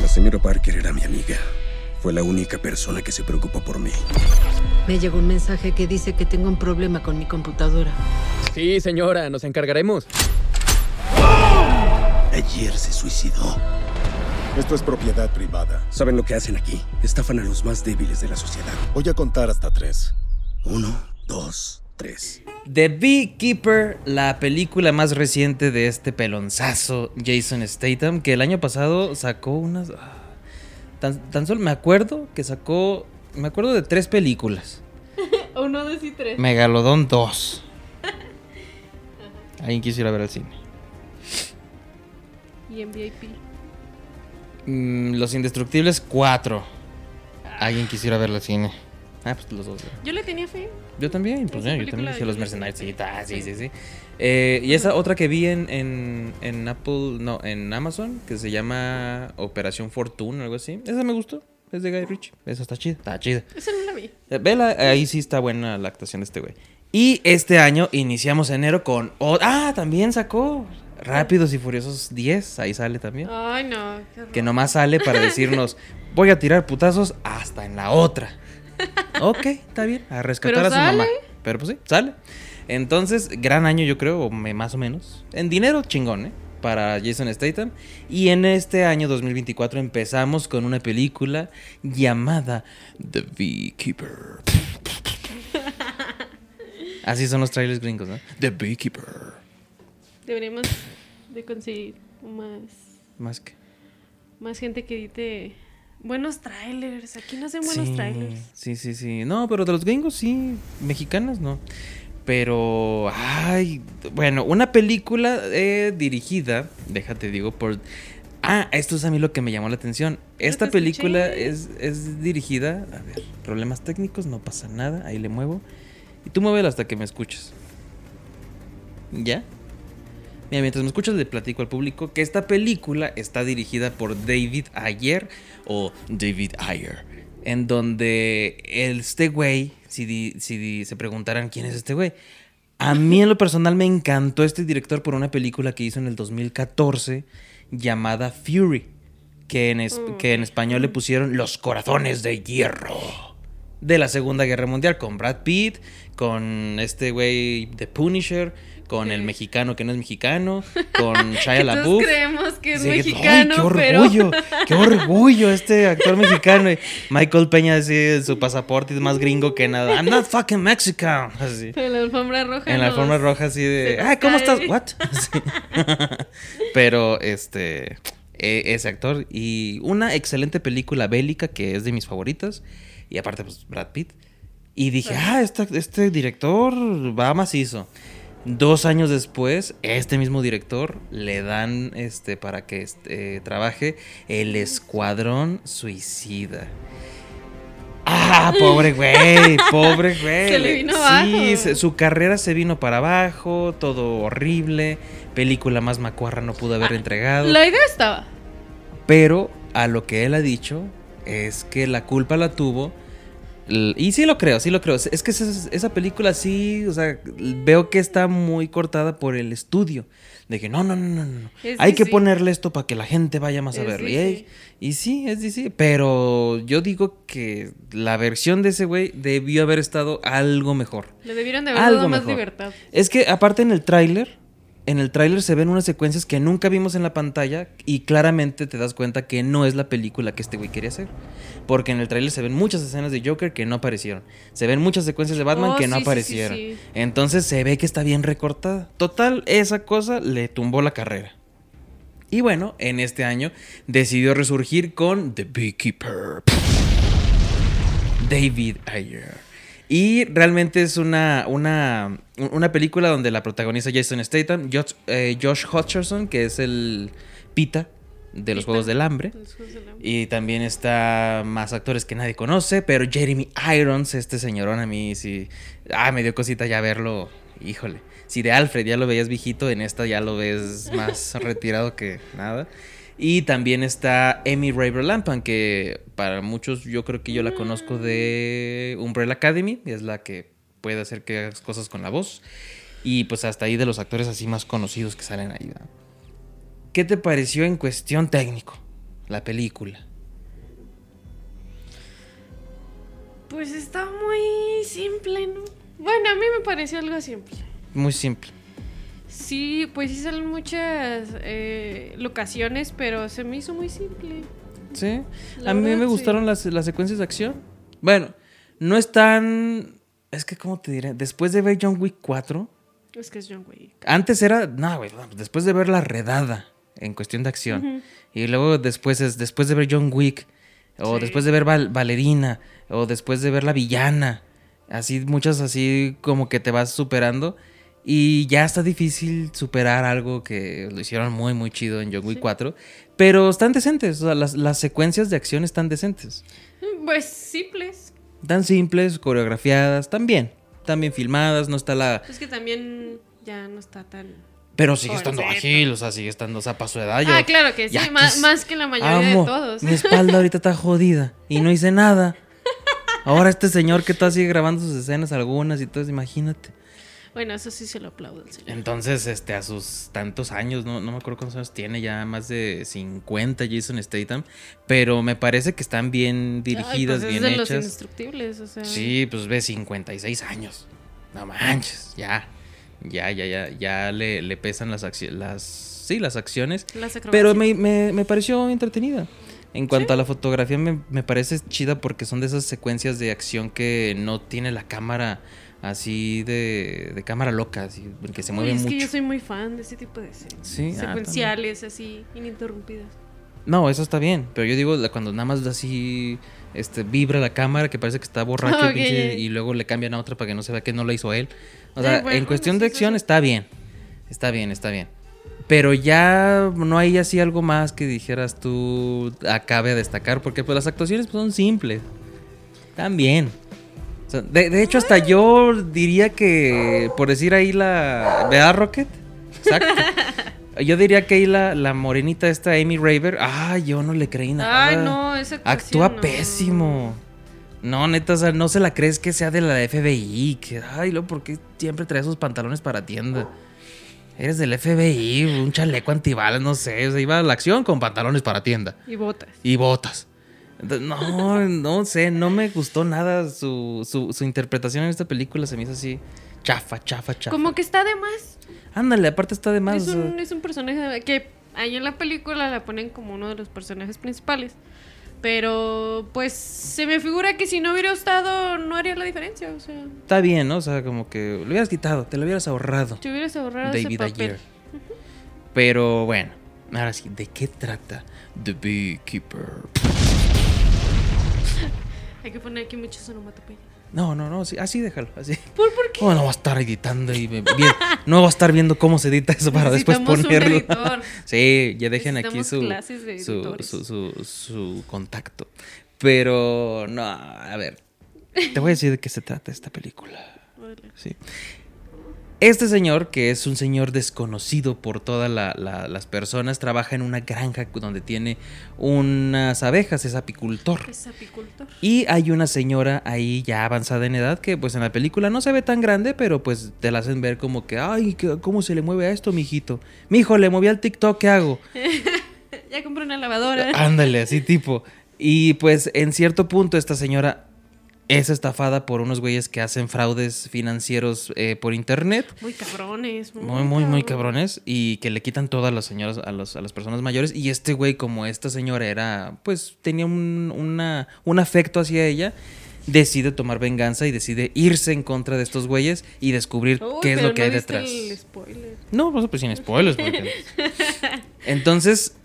La señora Parker era mi amiga. Fue la única persona que se preocupó por mí. Me llegó un mensaje que dice que tengo un problema con mi computadora. Sí, señora, nos encargaremos. Ayer se suicidó. Esto es propiedad privada. ¿Saben lo que hacen aquí? Estafan a los más débiles de la sociedad. Voy a contar hasta tres. Uno, dos, tres. The Beekeeper, la película más reciente de este pelonzazo Jason Statham, que el año pasado sacó unas... ah, Tan, tan solo me acuerdo que sacó... Me acuerdo de tres películas. Uno, dos y tres. Megalodón 2. Alguien quiso ir a ver al cine. Y en VIP. Mm, Los Indestructibles 4. Alguien quisiera ver al cine. Ah, pues los dos. Yo le tenía fe. Yo también, pues yo también Los Mercenarios. Sí, ta, sí, sí, sí. Eh, y esa otra que vi en, en, en Apple, no, en Amazon, que se llama Operación Fortune o algo así. Esa me gustó. Es de Guy Ritchie. Esa está chida. Está chida. Esa no la vi. Eh, Vela, ahí sí está buena la actuación de este güey. Y este año iniciamos enero con. ah, también sacó Rápidos y Furiosos 10. Ahí sale también. Ay, no. qué. Que nomás sale para decirnos: Voy a tirar putazos hasta en la otra. Ok, está bien. A rescatar Pero a su mamá. Pero pues sí, sale. Entonces, gran año, yo creo, más o menos. En dinero, chingón, ¿eh? Para Jason Statham. Y en este año 2024 empezamos con una película llamada The Beekeeper. Así son los trailers gringos, ¿no? The Beekeeper. Deberíamos de conseguir más, Más que. más gente que edite buenos trailers. Aquí no hacen buenos sí, trailers. Sí, sí, sí. No, pero de los gringos sí. Mexicanas no. Pero, ay, bueno, una película eh, dirigida, déjate digo, por... Ah, esto es a mí lo que me llamó la atención. Esta te película es, es dirigida... A ver, problemas técnicos, no pasa nada, ahí le muevo. Y tú muévela hasta que me escuches. ¿Ya? Mira, mientras me escuchas le platico al público que esta película está dirigida por David Ayer o David Ayer, en donde este güey, si, si di- se preguntaran quién es este güey, a mí en lo personal me encantó este director por una película que hizo en el 2014 llamada Fury, que en, es- que en español le pusieron Los Corazones de Hierro de la Segunda Guerra Mundial con Brad Pitt, con este güey de Punisher, con el mexicano que no es mexicano, con Shia todos LaBeouf. creemos que es Sí, que- ¡ay, mexicano, qué pero- orgullo, qué orgullo este actor mexicano. Y Michael Peña así su pasaporte es más gringo que nada. I'm not fucking Mexican. Así. En la alfombra roja. En la alfombra roja así de, ¿cómo cae". estás? What? Pero este e- ese actor y una excelente película bélica que es de mis favoritas y aparte pues Brad Pitt. Y dije, ah, esta- este director va macizo. Dos años después, este mismo director le dan este para que este, trabaje el Escuadrón Suicida. Ah, pobre güey, pobre güey. Se le vino Sí, abajo. su carrera se vino para abajo, todo horrible. Película más macuarra no pudo haber entregado. La idea estaba. Pero a lo que él ha dicho es que la culpa la tuvo. Y sí lo creo, sí lo creo. Es que esa, esa película sí, o sea, veo que está muy cortada por el estudio. De que no, no, no, no, no. Es Hay que ponerle esto para que la gente vaya más a Es verlo. Y, sí, es DC. Pero yo digo que la versión de ese güey debió haber estado algo mejor. Le debieron de haber Algo dado más mejor. libertad. Es que aparte en el tráiler, en el tráiler se ven unas secuencias que nunca vimos en la pantalla y claramente te das cuenta que no es la película que este güey quería hacer. Porque en el tráiler se ven muchas escenas de Joker que no aparecieron. Se ven muchas secuencias de Batman Oh, que no sí, sí, sí, aparecieron. sí. Entonces se ve que está bien recortada. Total, esa cosa le tumbó la carrera. Y bueno, en este año decidió resurgir con The Beekeeper. David Ayer. Y realmente es una, una, una película donde la protagoniza Jason Statham, Josh, eh, Josh Hutcherson, que es el Pita de los. Juegos del Hambre. Los Juegos del Hambre. Y también está más actores que nadie conoce, pero Jeremy Irons, este señorón a mí sí... Ah, me dio cosita ya verlo, híjole. Si de Alfred ya lo veías viejito, en esta ya lo ves más retirado que nada. Y también está Amy Raver Lampan, que para muchos yo creo que yo la conozco de Umbrella Academy, es la que puede hacer que hagas cosas con la voz. Y pues hasta ahí de los actores así más conocidos que salen ahí. ¿Qué te pareció en cuestión técnico? la película. Pues está muy simple, ¿no? Bueno, a mí me pareció algo simple. Muy simple. Sí, pues sí salen muchas eh, locaciones, pero se me hizo muy simple. Sí. La a mí verdad, me sí. gustaron las, las secuencias de acción. Bueno, no es tan... Es que, ¿cómo te diré? Después de ver John Wick 4, Es que es John Wick. antes era... No, güey, después de ver La Redada en cuestión de acción. Y luego después es después de ver John Wick. O Sí. después de ver Val- Valerina. O después de ver La Villana. Así, muchas así como que te vas superando. Y ya está difícil superar algo que lo hicieron muy, muy chido en John Wick 4. Pero están decentes. O sea, las, las secuencias de acción están decentes. Pues simples. Tan simples, coreografiadas. Tan bien filmadas, no está la... Es que también ya no está tan. Pero sigue estando ágil, o sea, sigue estando, o sea, para su edad. yo- ah, claro que sí, más, que la mayoría Amo, de todos. Mi espalda ahorita está jodida y no hice nada. Ahora este señor que todo sigue grabando sus escenas algunas y todo, imagínate. Bueno, eso sí se lo aplaudo señor. Entonces, este, a sus tantos años, no, no me acuerdo cuántos años tiene, ya más de 50 Jason Statham, pero me parece que están bien dirigidas, Ay, pues bien es de los hechas. indestructibles, o sea. Sí, pues ve 56 años. No manches, ya. Ya, ya, ya, ya le, le pesan las acciones, las, sí, las acciones. Las. Pero me, me, me pareció entretenida. En cuanto a la fotografía, me, me parece chida porque son de esas secuencias de acción que no tiene la cámara así de, de cámara loca, así, que se Uy, mueve es mucho. que yo soy muy fan de ese tipo de series. Sí, ah, Secuenciales, así, ininterrumpidas. No, eso está bien, pero yo digo cuando nada más así este, vibra la cámara, que parece que está borracho pinche, y luego le cambian a otra para que no se vea que no la hizo él. O sea, Sí, bueno, en cuestión de acción está bien, está bien, está bien. Pero ya no hay así algo más que dijeras tú acabe a destacar, porque pues las actuaciones pues, son simples. Bien. O sea, de, de hecho, hasta yo diría que, por decir ahí la... ¿Verdad, Rocket? Exacto. Yo diría que ahí la, la morenita esta, Amy Raver, ah, yo no le creí nada. Ay, no, esa Actúa no. pésimo. No, neta, o sea, no se la crees que sea de la FBI. Que, ay, luego, ¿por qué siempre trae esos pantalones para tienda? Eres del FBI, un chaleco antibalas, no sé. O sea, iba a la acción con pantalones para tienda Y botas. y botas. No, no sé, no me gustó nada su, su, su interpretación en esta película. Se me hizo así chafa, chafa, chafa. Como que está de más. Ándale, aparte está de más. Es o sea, un, es un personaje que ahí en la película la ponen como uno de los personajes principales. Pero pues se me figura que si no hubiera estado no haría la diferencia. O sea, Está bien, ¿no? O sea, como que lo hubieras quitado, te lo hubieras ahorrado. te hubieras ahorrado ese David papel. Ayer. Pero bueno, ahora sí, ¿de qué trata The Beekeeper? Hay que poner aquí muchos onomatopeyas. No, no, no, sí, así déjalo, así. ¿Por, por qué? Oh, no va a estar editando y me- bien, no va a estar viendo cómo se edita eso para después un ponerlo. sí, ya dejen aquí su, de su, su, su, su contacto. Pero, no, a ver, te voy a decir de qué se trata esta película. Sí. Este señor, que es un señor desconocido por todas la- la- las personas, trabaja en una granja donde tiene unas abejas, es apicultor. Es apicultor. Y hay una señora ahí ya avanzada en edad que pues en la película no se ve tan grande, pero pues te la hacen ver como que, ay, ¿qué- ¿cómo se le mueve a esto, mijito? Mijo, le moví al TikTok, ¿qué hago? Ya compré una lavadora. Ándale, así tipo. Y pues en cierto punto esta señora es estafada por unos güeyes que hacen fraudes financieros eh, por internet. Muy cabrones. Muy, muy, muy cabrones. Y que le quitan todas las señoras a, los- a las personas mayores. Y este güey, como esta señora era, pues tenía un, una- un afecto hacia ella, decide tomar venganza y decide irse en contra de estos güeyes y descubrir Uy, qué es lo que no hay detrás. el spoiler. No, pues, pues sin spoilers. porque- Entonces,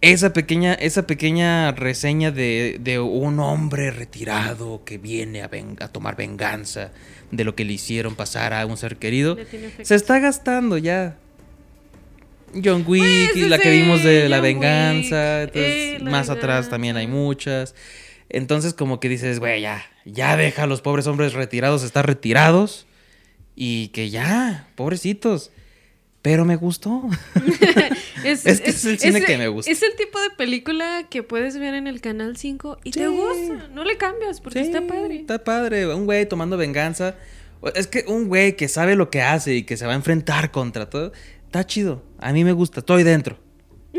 esa pequeña, esa pequeña reseña de, de un hombre retirado que viene a, ven- a tomar venganza de lo que le hicieron pasar a un ser querido, se está gastando ya. John Wick Pues, la que vimos de la John venganza. Wick, entonces, eh, la más atrás también hay venganza. muchas. Entonces, como que dices, güey, ya, ya deja a los pobres hombres retirados estar retirados. Y que ya, pobrecitos. Pero me gustó. Es que es el cine que me gusta. Es el tipo de película que puedes ver en el canal 5 y te gusta. No le cambias porque Sí, está padre. Está padre. Un güey tomando venganza. Es que un güey que sabe lo que hace y que se va a enfrentar contra todo. Está chido. A mí me gusta. Estoy dentro.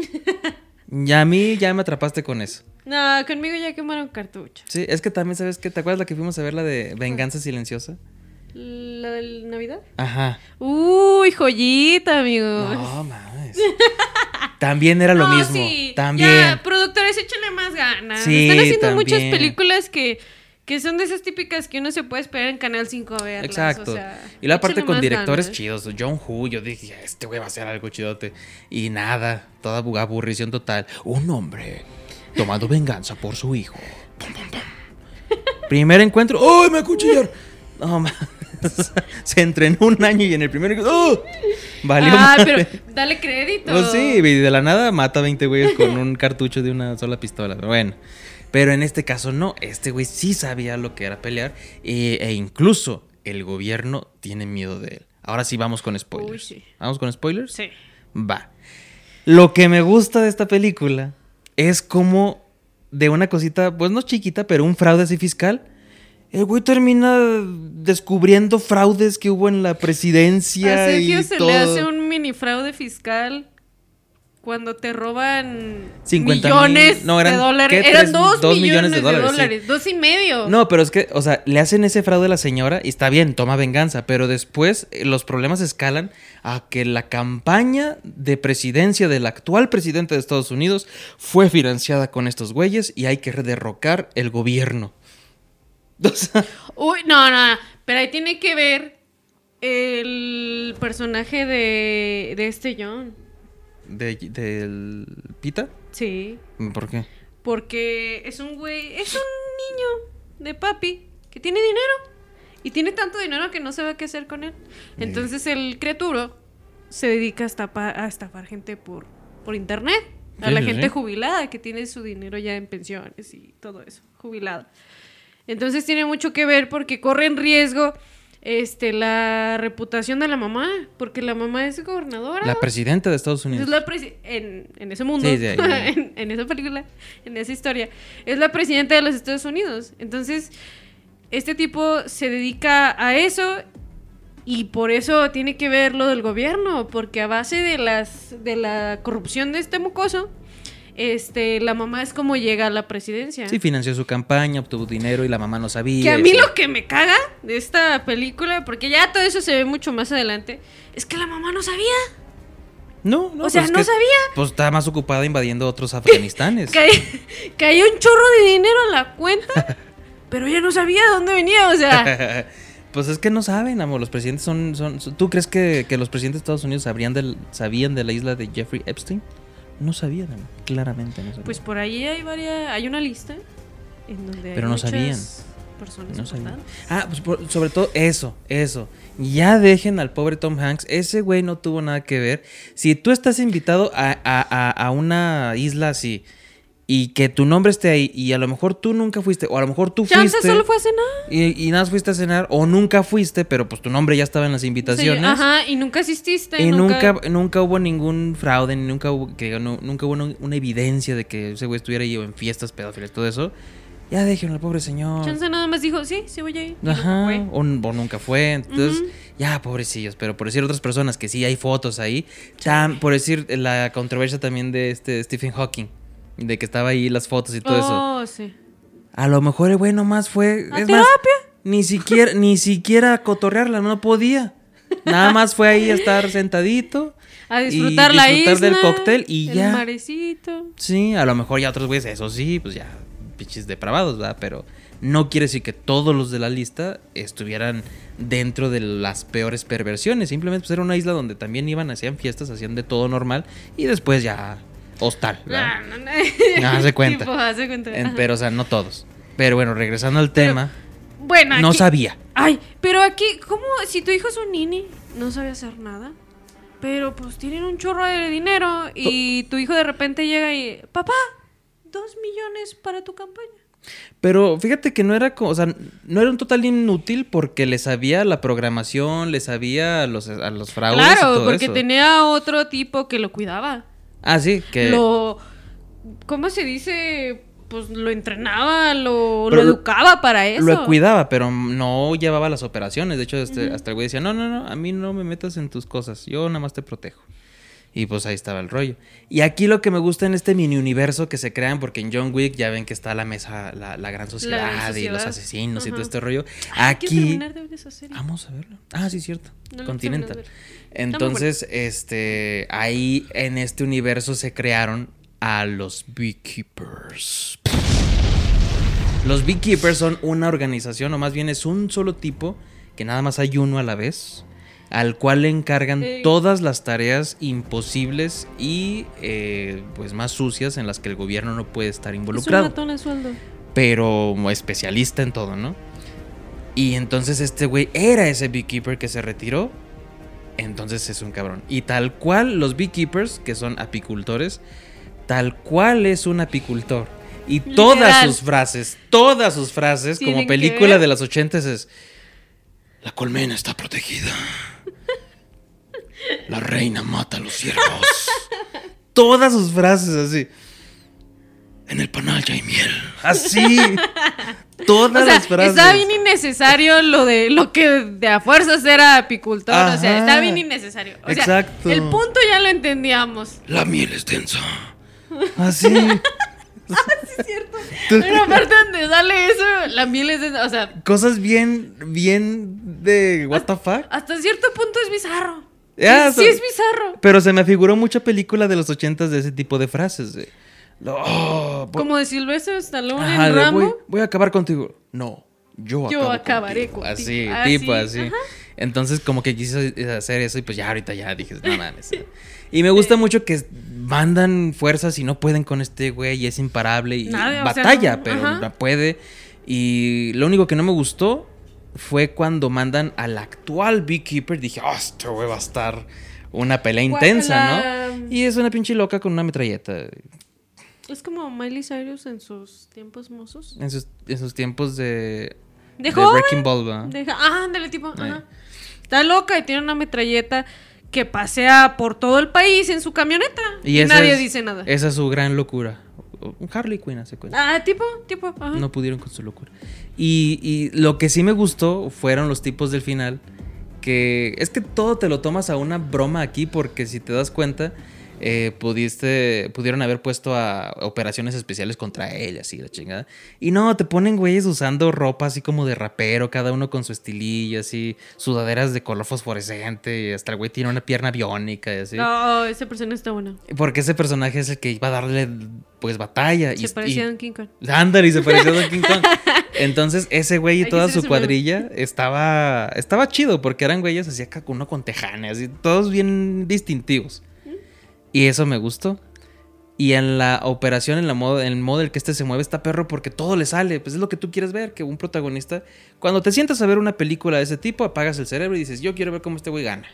Ya a mí ya me atrapaste con eso. No, conmigo ya quemaron cartucho. Sí, es que también, ¿sabes qué? ¿Te acuerdas la que fuimos a ver la de Venganza Silenciosa? ¿La del Navidad? Ajá. Uy, joyita, amigo. No, mames. También era lo No, mismo. sí. También. Ya, productores, échenle más ganas. Sí, Están haciendo muchas películas que, que son de esas típicas que uno se puede esperar en Canal 5 a verlas. Exacto. o sea, y la parte con directores ganas. chidos. John Woo, yo dije, este güey va a hacer algo chidote. Y nada, toda bu- aburrición total. Un hombre tomando venganza por su hijo. Primer encuentro. ¡Ay, me acuchillaron! No, ma- Se entrenó un año y en el primer encuentro. ¡oh! Valió Ah, madre. pero dale crédito. Pues sí, y de la nada mata a 20 güeyes con un cartucho de una sola pistola. Bueno, pero en este caso no. Este güey sí sabía lo que era pelear. e- e incluso el gobierno tiene miedo de él. Ahora sí vamos con spoilers. Uy, sí. ¿Vamos con spoilers? Sí. Va. Lo que me gusta de esta película es como de una cosita, pues no chiquita, pero un fraude así fiscal. El güey termina descubriendo fraudes que hubo en la presidencia. A Sergio y se todo. le hace un mini fraude fiscal cuando te roban 50 millones mil- no, eran, de dólares. ¿qué? Eran dos, dos millones, de dólares. sí. Dos y medio. No, pero es que, o sea, le hacen ese fraude a la señora y está bien, toma venganza, pero después eh, los problemas escalan a que la campaña de presidencia del actual presidente de Estados Unidos fue financiada con estos güeyes y hay que derrocar el gobierno. Uy, no, no, no. Pero ahí tiene que ver el personaje de, de este John. de- ¿Del Pita? Sí. ¿Por qué? Porque es un güey, es un niño de papi que tiene dinero. Y tiene tanto dinero que no sabe qué hacer con él. Entonces el criaturo se dedica a estafar, a estafar gente por, por internet. A Sí, la sí, gente sí. jubilada que tiene su dinero ya en pensiones y todo eso, jubilada. Entonces tiene mucho que ver porque corre en riesgo este, la reputación de la mamá, porque la mamá es gobernadora. La presidenta de Estados Es Unidos. la presi- en, en ese mundo, Sí, en, en esa película, en esa historia, es la presidenta de los Estados Unidos. Entonces, este tipo se dedica a eso y por eso tiene que ver lo del gobierno, porque a base de las de la corrupción de este mocoso, este, la mamá es como llega a la presidencia. Sí, financió su campaña, obtuvo dinero y la mamá no sabía. Que a mí sí. lo que me caga de esta película, porque ya todo eso se ve mucho más adelante, es que la mamá no sabía. No, no. O sea, pues es no que, sabía. Pues está más ocupada invadiendo otros afganistanes. Cayó un chorro de dinero a la cuenta, pero ella no sabía de dónde venía, o sea. pues es que no saben, amor. Los presidentes son. son, son- ¿Tú crees que, que los presidentes de Estados Unidos sabrían del, sabían de la isla de Jeffrey Epstein? No sabían. Claramente no sabían. Pues por ahí hay varias, hay una lista en donde hay Pero no muchas sabían. personas No sabían. Ah, pues por- sobre todo eso, eso. Ya dejen al pobre Tom Hanks. Ese güey no tuvo nada que ver. Si tú estás invitado a, a- a- a una isla así y que tu nombre esté ahí y a lo mejor tú nunca fuiste o a lo mejor tú Chance fuiste solo fue a cenar. y, y nada más fuiste a cenar o nunca fuiste, pero pues tu nombre ya estaba en las Sí, invitaciones. ajá, y nunca asististe. Y nunca, nunca hubo ningún fraude, ni nunca hubo, que, no- nunca hubo una, una evidencia de que ese güey estuviera ahí o en fiestas pedófilas, todo eso. Ya déjenlo al pobre señor. Chance nada más dijo, sí, sí voy a ir. Ajá, o, o nunca fue. Entonces, Ujú. ya, pobrecillos. Pero por decir otras personas que sí hay fotos ahí. tam- por decir la controversia también de este Stephen Hawking. De que estaba ahí las fotos y todo eso. Oh, sí. A lo mejor el güey nomás fue. ¿A es más, terapia? ni siquiera, ni siquiera a cotorrearla, no podía. Nada más fue ahí a estar sentadito. A y disfrutar la isla. disfrutar del cóctel y el ya. marecito. Sí, a lo mejor ya otros güeyes, eso sí, pues ya, pinches depravados, ¿verdad? Pero no quiere decir que todos los de la lista estuvieran dentro de las peores perversiones. Simplemente pues, era una isla donde también iban, hacían fiestas, hacían de todo normal y después ya hostal, ¿verdad? Ah, no, no. No, hace cuenta. Tipo, hace cuenta. En- pero, o sea, no todos. Pero bueno, regresando al tema, Bueno, no aquí- sabía. Ay, pero aquí, ¿cómo? Si tu hijo es un nini, no sabe hacer nada. Pero pues tienen un chorro de dinero y tu hijo de repente llega y, papá, dos millones para tu campaña. Pero fíjate que no era o sea, no era un total inútil porque le sabía la programación, le sabía a los, a los fraudes y claro, todo porque eso. tenía otro tipo que lo cuidaba. Ah, sí, que... Lo, ¿cómo se dice? Pues lo entrenaba, lo, lo- educaba para eso. Lo cuidaba, pero no llevaba las operaciones. De hecho, este, hasta el güey decía, no, no, no, a mí no me metas en tus cosas, yo nada más te protejo. Y pues ahí estaba el rollo. Y aquí lo que me gusta en este mini universo que se crean, porque en John Wick ya ven que está la mesa, la, la gran sociedad, y los asesinos y todo este rollo. Ay, Aquí. de ver esa serie. Vamos a verlo. Ah, sí, cierto. No Continental. Entonces, este, ahí en este universo se crearon a los Beekeepers. Los Beekeepers son una organización, o más bien es un solo tipo, que nada más hay uno a la vez, al cual le encargan todas las tareas imposibles y eh, pues más sucias en las que el gobierno no puede estar Es un involucrado ratón a sueldo. pero especialista en todo, ¿no? Y entonces este güey era ese beekeeper que se retiró. Entonces es un cabrón. Y tal cual los beekeepers, que son apicultores, tal cual es un apicultor. Y todas sus frases, todas sus frases, como película de las ochentas es... La colmena está protegida. La reina mata a los ciervos. Todas sus frases así. En el panal ya hay miel. Así. todas O sea, las frases. está bien innecesario lo de lo que de a fuerzas era apicultor. O sea, está bien innecesario. O sea, Exacto. el punto ya lo entendíamos. La miel es densa. Así. Pero aparte donde sale eso, la miel es de, o sea, Cosas bien, bien de what the fuck. hasta cierto punto es bizarro. Sí, so- es bizarro. Pero se me figuró mucha película de los ochentas de ese tipo de frases. de, "Oh, Como de Silvestre Stallone ajá, en de, Rambo. voy, voy a acabar contigo. No, yo, Yo acabo acabaré contigo". contigo. Así, Así, tipo así. ajá. Entonces, como que quise hacer eso y pues ya ahorita ya dije, no mames. Y me gusta mucho que mandan fuerzas y no pueden con este güey y es imparable y Nada, o sea, batalla, no, pero ajá. la puede. Y lo único que no me gustó fue cuando mandan al actual Beekeeper. Dije, oh, este güey va a estar una pelea intensa. ¿no? Y es una pinche loca con una metralleta. Es como Miley Cyrus en sus tiempos mozos. En sus, en sus tiempos de. De de. Wrecking Ball. Deja, ah, ándale, tipo, ajá. Está loca y tiene una metralleta que pasea por todo el país en su camioneta. Y, nadie es- dice nada. Esa es su gran locura. Un Harley Quinn hace cuenta. Ah, tipo, tipo, ajá. No pudieron con su locura. Y, y lo que sí me gustó fueron los tipos del final. Que es que todo te lo tomas a una broma aquí, porque si te das cuenta, eh, pudiste, pudieron haber puesto a operaciones especiales contra él, así la chingada. Y no, te ponen güeyes usando ropa así como de rapero, cada uno con su estilillo, así, sudaderas de color fosforescente, y hasta el güey tiene una pierna biónica y así. No, esa persona está buena. Porque ese personaje es el que iba a darle, pues, batalla. Se y, parecía y- a Don King Kong. Ándale, y se pareció a Donkey Kong. Entonces, ese güey y Hay toda su ese cuadrilla estaba, estaba chido porque eran güeyes así acá uno con tejanes y todos bien distintivos. Y eso me gustó. Y en la operación, en, la modo, en el modo en el que este se mueve, está perro porque todo le sale. Pues es lo que tú quieres ver, que un protagonista... Cuando te sientas a ver una película de ese tipo, apagas el cerebro y dices, yo quiero ver cómo este güey gana.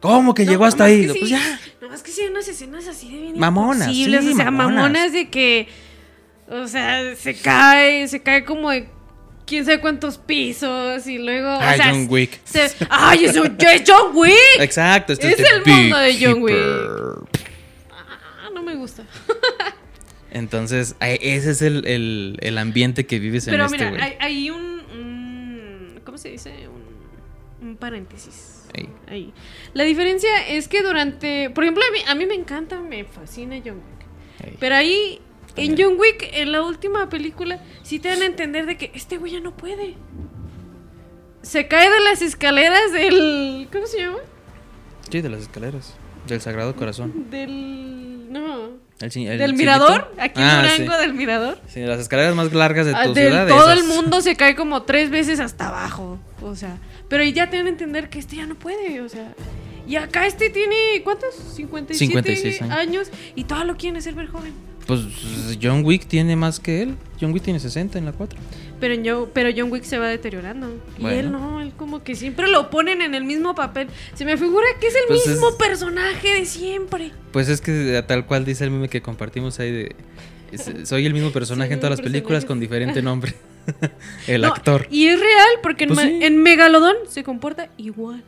¿Cómo que No, llegó hasta ahí? sí, Pues ya. Nomás que sí unas escenas así de bien Mamonas, imposibles, sí, o sea, mamonas. mamonas. de que, o sea, se cae, se cae como de quién sabe cuántos pisos y luego, o Ay, sea, John Wick. se- ay, eso es John Wick. Exacto. este Es este el mundo de John Wick. Ah, no me gusta. Entonces, ese es el, el- el ambiente que vives en Pero este mira, güey. hay, hay un, un- ¿cómo se dice? Un, un paréntesis. Ahí. La diferencia es que durante, por ejemplo, a mí, a mí me encanta, me fascina John Wick. Pero ahí, en También. John Wick, en la última película, sí te dan a entender de que este güey ya no puede. Se cae de las escaleras del. ¿Cómo se llama? Sí, de las escaleras. Del Sagrado Corazón. Del. No. El el del mirador. Aquí en Ah, Durango, sí. del mirador. Sí, las escaleras más largas de Ah, tu del- ciudad. todo esas. el mundo se cae como tres veces hasta abajo. O sea, pero ya te dan a entender que este ya no puede. O sea, y acá este tiene, ¿cuántos? 57 56 años. años. Y todo lo quieren hacer ver joven. Pues John Wick tiene más que él. John Wick tiene 60 en la 4. Pero, yo, pero John Wick se va deteriorando. Y él no, él como que siempre lo ponen en el mismo papel. Se me figura que es el Pues mismo es- personaje de siempre. Pues es que tal cual dice el meme que compartimos ahí de... es- soy el mismo personaje en todas las películas con diferente nombre. el No, actor. Y es real, porque en, Pues sí. en Megalodón se comporta igual.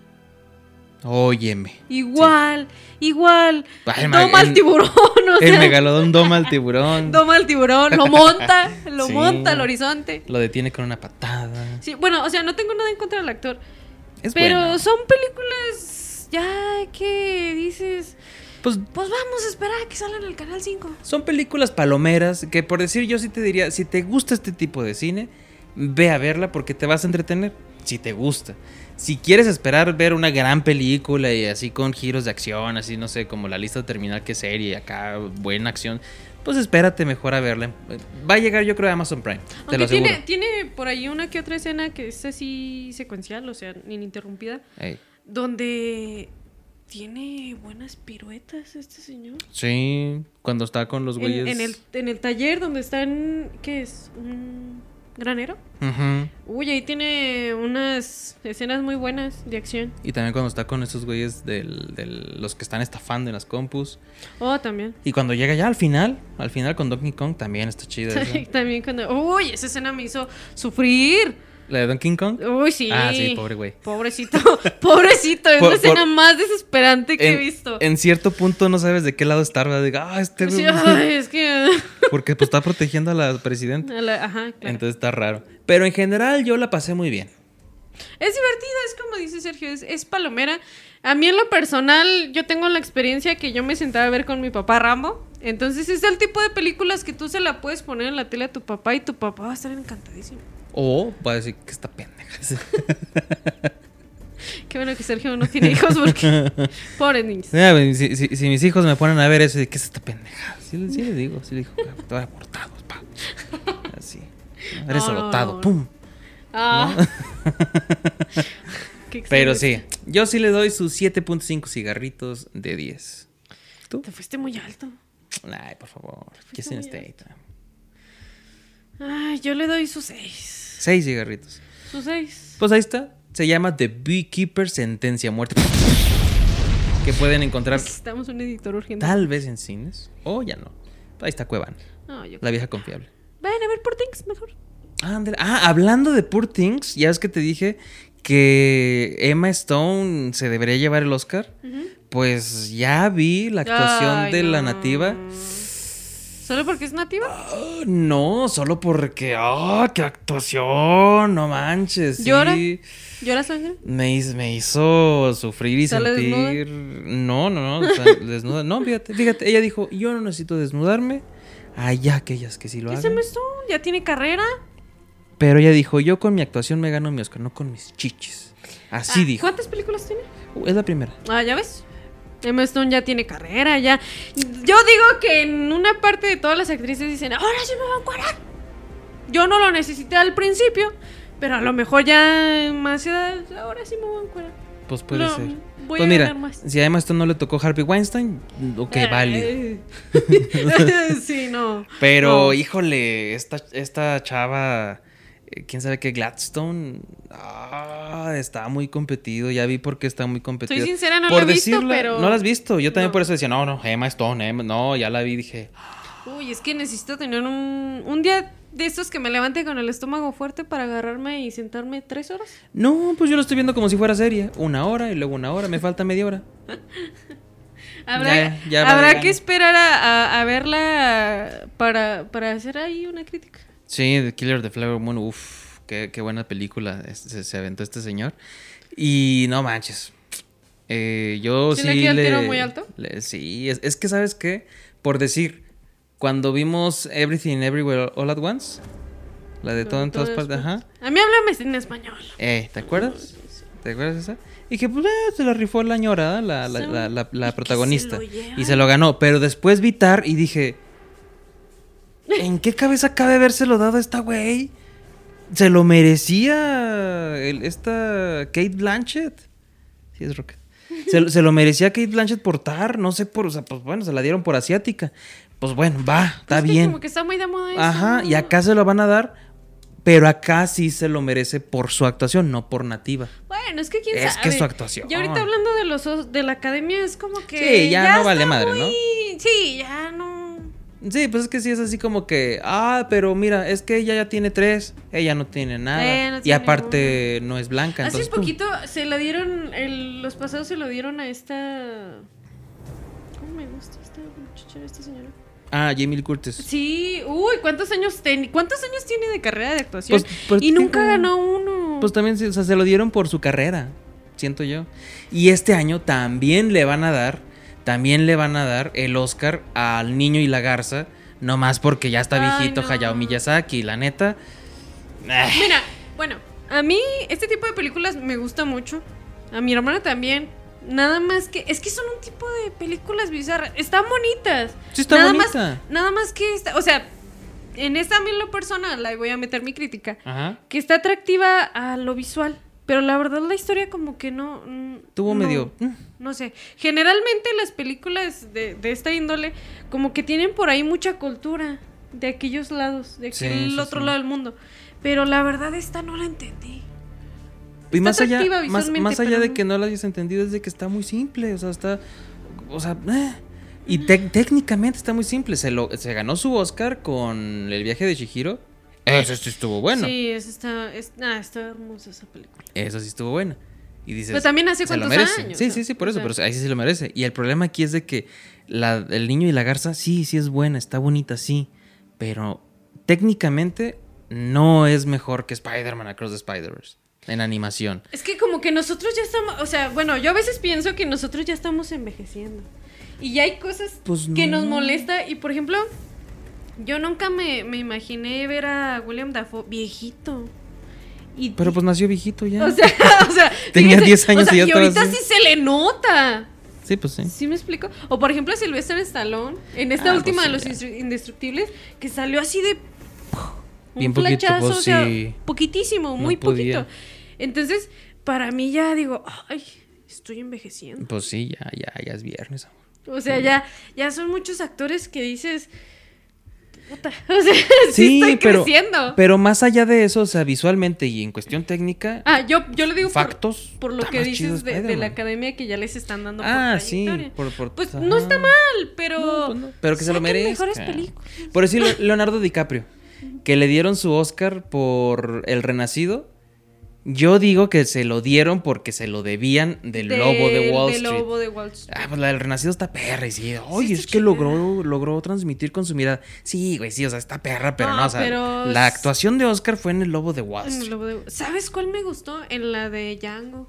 Óyeme. Igual, igual. Ay, ma- Toma al el- tiburón, o El sea, megalodón doma al tiburón. Toma al tiburón, lo monta, lo Sí. monta al horizonte. Lo detiene con una patada. Sí, bueno, o sea, no tengo nada en contra del actor. Es pero buena. son películas ya que dices, Pues pues vamos a esperar a que salga en el canal 5. son películas palomeras que por decir yo sí te diría, si te gusta este tipo de cine, ve a verla porque te vas a entretener, si te gusta. Si quieres esperar ver una gran película y así con giros de acción, así no sé, como la lista terminal que serie, acá buena acción, pues espérate mejor a verla. Va a llegar yo creo a Amazon Prime, te Aunque lo aseguro. tiene, tiene por ahí una que otra escena que es así secuencial, o sea, ininterrumpida, Ey. donde tiene buenas piruetas este señor. Sí, cuando está con los En, güeyes. en el, en el taller donde están, ¿qué es? ¿Un granero? Ujú. Uy, ahí tiene unas escenas muy buenas de acción. Y también cuando está con esos güeyes del- los que están estafando en las compus. Oh, también. Y cuando llega ya al final, al final con Donkey Kong también está chida. esa. también cuando... Uy, esa escena me hizo sufrir. ¿La de Donkey Kong? Uy, sí. Ah, sí, pobre güey. Pobrecito, pobrecito. Es Por- la escena más desesperante que he En, visto. en cierto punto no sabes de qué lado estar, ¿verdad? De, ah, este Sí, güey. ay, es que... Porque pues está protegiendo a la presidenta. a la- Ajá, claro. Entonces está raro. Pero en general yo la pasé muy bien. Es divertida, es como dice Sergio, es, es palomera. A mí en lo personal, yo tengo la experiencia que yo me sentaba a ver con mi papá Rambo. Entonces es el tipo de películas que tú se la puedes poner en la tele a tu papá y tu papá va a estar encantadísimo. O va a decir que está pendeja. Qué bueno que Sergio no tiene hijos porque... Pobres niños. Si, si- si mis hijos me ponen a ver eso, ¿de qué es esta pendeja? Sí, sí les digo, sí les digo, te voy abortado, pa. Así. Eres No, no, adoptado, no. pum. Ah. Qué Pero sí, yo sí le doy sus 7.5 cigarritos de 10. ¿Tú? Te fuiste muy alto. Ay, por favor. Jason muy Statham. Ay, yo le doy sus seis. 6 cigarritos. Sus seis. Pues ahí está. Se llama The Beekeeper Sentencia a Muerte. Que pueden encontrar Necesitamos un editor urgente. tal vez en cines o ya no. Ahí está Cuevan, No, yo... la vieja confiable. Vayan a ver por Things mejor. Ah, hablando de Poor Things, ya es que te dije que Emma Stone se debería llevar el Oscar. Pues ya vi la actuación Ay, de la nativa. ¿Solo porque es nativa? Oh, no, solo porque. ¡Ah, qué actuación! No manches. sí. ¿Llora? ¿Llora sangre? Me hizo, me hizo sufrir y ¿Sale sentir. No, no, no. o sea, desnuda. No, fíjate, fíjate. Ella dijo: Yo no necesito desnudarme. Hay aquellas que sí lo ¿Qué se me? ¿Ya tiene carrera? Pero ella dijo: Yo con mi actuación me gano mi Oscar, no con mis chichis. Así Ah, dijo. ¿Cuántas películas tiene? Uh, Es la primera. Ah, ya ves. Emma Stone ya tiene carrera, ya. Yo digo que en una parte de todas las actrices dicen, ahora sí me van a encuadrar. Yo no lo necesité al principio, pero a lo mejor ya en más edad, ahora sí me voy a encuadrar. Pues puede ser. voy Pues a mira, más. si además esto no le tocó Harvey Weinstein, ok. Eh. sí, no. Pero, No. híjole, esta, esta chava, quién sabe qué, Gladstone, ah, está muy competido. Ya vi por qué está muy competido. Soy sincera, no la he visto, pero- No la has visto. Yo también No. por eso decía, no, no, Emma Stone, Emma. No, ya la vi, dije, Uy, es que necesito tener un, un día de estos que me levante con el estómago fuerte para agarrarme y sentarme tres horas. no, pues yo lo estoy viendo como si fuera serie. Una hora y luego una hora, me falta media hora. Habrá, Ya, ya que esperar a, a- a verla para, para hacer ahí una crítica. Sí, The Killer the Flower Moon, uff, qué, qué buena película se, se aventó este señor. Y no manches. Eh, yo ¿Sí sí. le el tiro muy alto? le- sí, es, es que, ¿sabes qué? Por decir, cuando vimos Everything Everywhere All at Once, la de todo en todas partes, ajá. A mí háblame en español. Eh, ¿te acuerdas? ¿Te acuerdas de esa? Y que pues eh, se la rifó la ñora, la, la, la, la- protagonista. se y se lo ganó. Pero después vi Tar y dije. ¿En qué cabeza cabe habérselo dado a esta güey? Se lo merecía el- esta Kate Blanchett. Sí, es Rocket. Se, lo- se lo merecía Kate Blanchett por Tar. No sé por. O sea, pues bueno, se la dieron por asiática. Pues bueno, va, está Es que bien. Como que está muy de moda eso. Ajá, y acá se lo van a dar. Pero acá sí se lo merece por su actuación, no por nativa. Bueno, es que quién Es sabe. que es su actuación. Y ahorita hablando de los os- de la academia es como que Sí, ya no vale madre, ¿no? Sí, ya no. Sí, pues es que sí es así como que, ah, pero mira, es que ella ya tiene tres, ella no tiene nada. Eh, no y tiene aparte no es blanca. Hace entonces, pum. poquito se la dieron, el- los pasados se lo dieron a esta. ¿Cómo me gusta esta muchacha, esta señora? Ah, Jamie Lee Curtis. Sí, uy, ¿cuántos años, ten- ¿cuántos años tiene de carrera de actuación? Pues, pues, y nunca ganó uno. Pues también, o sea, se lo dieron por su carrera. siento yo. Y este año también le van a dar, también le van a dar el Oscar al niño y la garza, nomás porque ya está Ay, viejito no. Hayao Miyazaki, la neta. eh, Mira, bueno, a mí este tipo de películas me gusta mucho. A mi hermana también. Nada más que. Es que son un tipo de películas bizarras. Están bonitas. Sí, está nada bonita. Más, nada más que. esta- o sea, en esta a mí en lo personal, la voy a meter mi crítica. Ajá. Que está atractiva a lo visual. Pero la verdad, la historia, como que no. mm, Tuvo no, medio. mm, No sé. Generalmente las películas de, de esta índole, como que tienen por ahí mucha cultura de aquellos lados, de aquel sí, otro sí. lado del mundo. Pero la verdad, esta no la entendí. Y más allá, más, más allá pero de que no la hayas entendido, es de que está muy simple. O sea, está. O sea, eh. Y técnicamente está muy simple. Se, lo, se ganó su Oscar con El viaje de Chihiro. Eso sí estuvo bueno. Sí, es, está, es, ah, está hermosa esa película. Eso sí estuvo bueno. Y dices. Pero también hace cuántos años, Sí, ¿no? sí, sí, por O eso. sea. pero ahí sí se lo merece. Y el problema aquí es de que la, el niño y la garza, sí, sí es buena, está bonita, sí. Pero técnicamente no es mejor que Spider-Man Across the Spider-Verse en animación. Es que como que nosotros ya estamos, o sea, bueno, yo a veces pienso que nosotros ya estamos envejeciendo. Y ya hay cosas Pues que no. nos molesta. Y por ejemplo, yo nunca me, me imaginé ver a William Dafoe viejito. Y, Pero pues nació viejito ya. o sea, o sea, Tenía fíjese, 10 años o sea, y ya y estaba ahorita así. sí se le nota. sí, pues sí. ¿Sí me explico? O por ejemplo, Sylvester Stallone, en esta Ah, última pues de sí, los Indestructibles, que salió así de. Un Bien poquito, flachazo, pues, o sea, sí. poquitísimo, muy poquito. Entonces, para mí ya digo, ay, estoy envejeciendo. Pues sí, ya, ya, ya es viernes. amor. O sea, ya, ya son muchos actores que dices. Puta. O sea, sí, Sí, estoy pero, creciendo. pero más allá de eso, o sea, visualmente y en cuestión técnica, ah, yo, yo lo digo factos. por, lo que dices de, la academia que ya les están dando por Ah, sí, por, por- Pues ajá. no está mal, pero. No, pues no, pero que se lo mejores películas. Por decir Leonardo DiCaprio, que le dieron su Oscar por El Renacido. Yo digo que se lo dieron porque se lo debían del lobo de Del- Wall del Street. lobo de Wall Street. Ah, pues la del Renacido está perra y sí. Oye, es que chida. logró, logró transmitir con su mirada. Sí, güey, sí, o sea, está perra, pero no, No, o sea, pero la actuación de Oscar fue en el Lobo de Wall En el Street. lobo de- ¿Sabes cuál me gustó? En la de Django.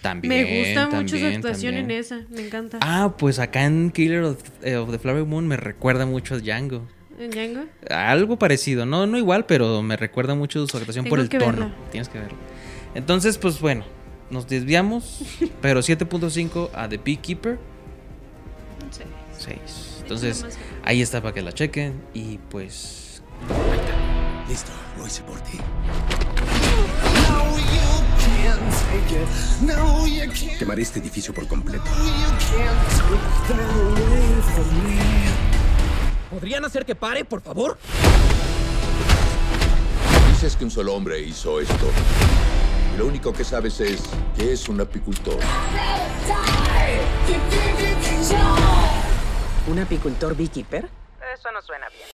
También. me gusta mucho su también, actuación también. en esa. Me encanta. Ah, pues acá en Killer of, eh, of the Flower Moon me recuerda mucho a Django. ¿En Django? Algo parecido, no, no igual, pero me recuerda mucho su actuación por el tono. Tienes que verlo. Entonces, pues bueno, nos desviamos, pero 7.5 a The Beekeeper, Sí. 6. Entonces, ahí está para que la chequen y pues... Listo, lo hice por ti. No, you can't take it. No, you can't. Quemaré este edificio por completo. ¿Podrían hacer que pare, por favor? Dices que un solo hombre hizo esto. Lo único que sabes es que es un apicultor. ¿Un apicultor beekeeper?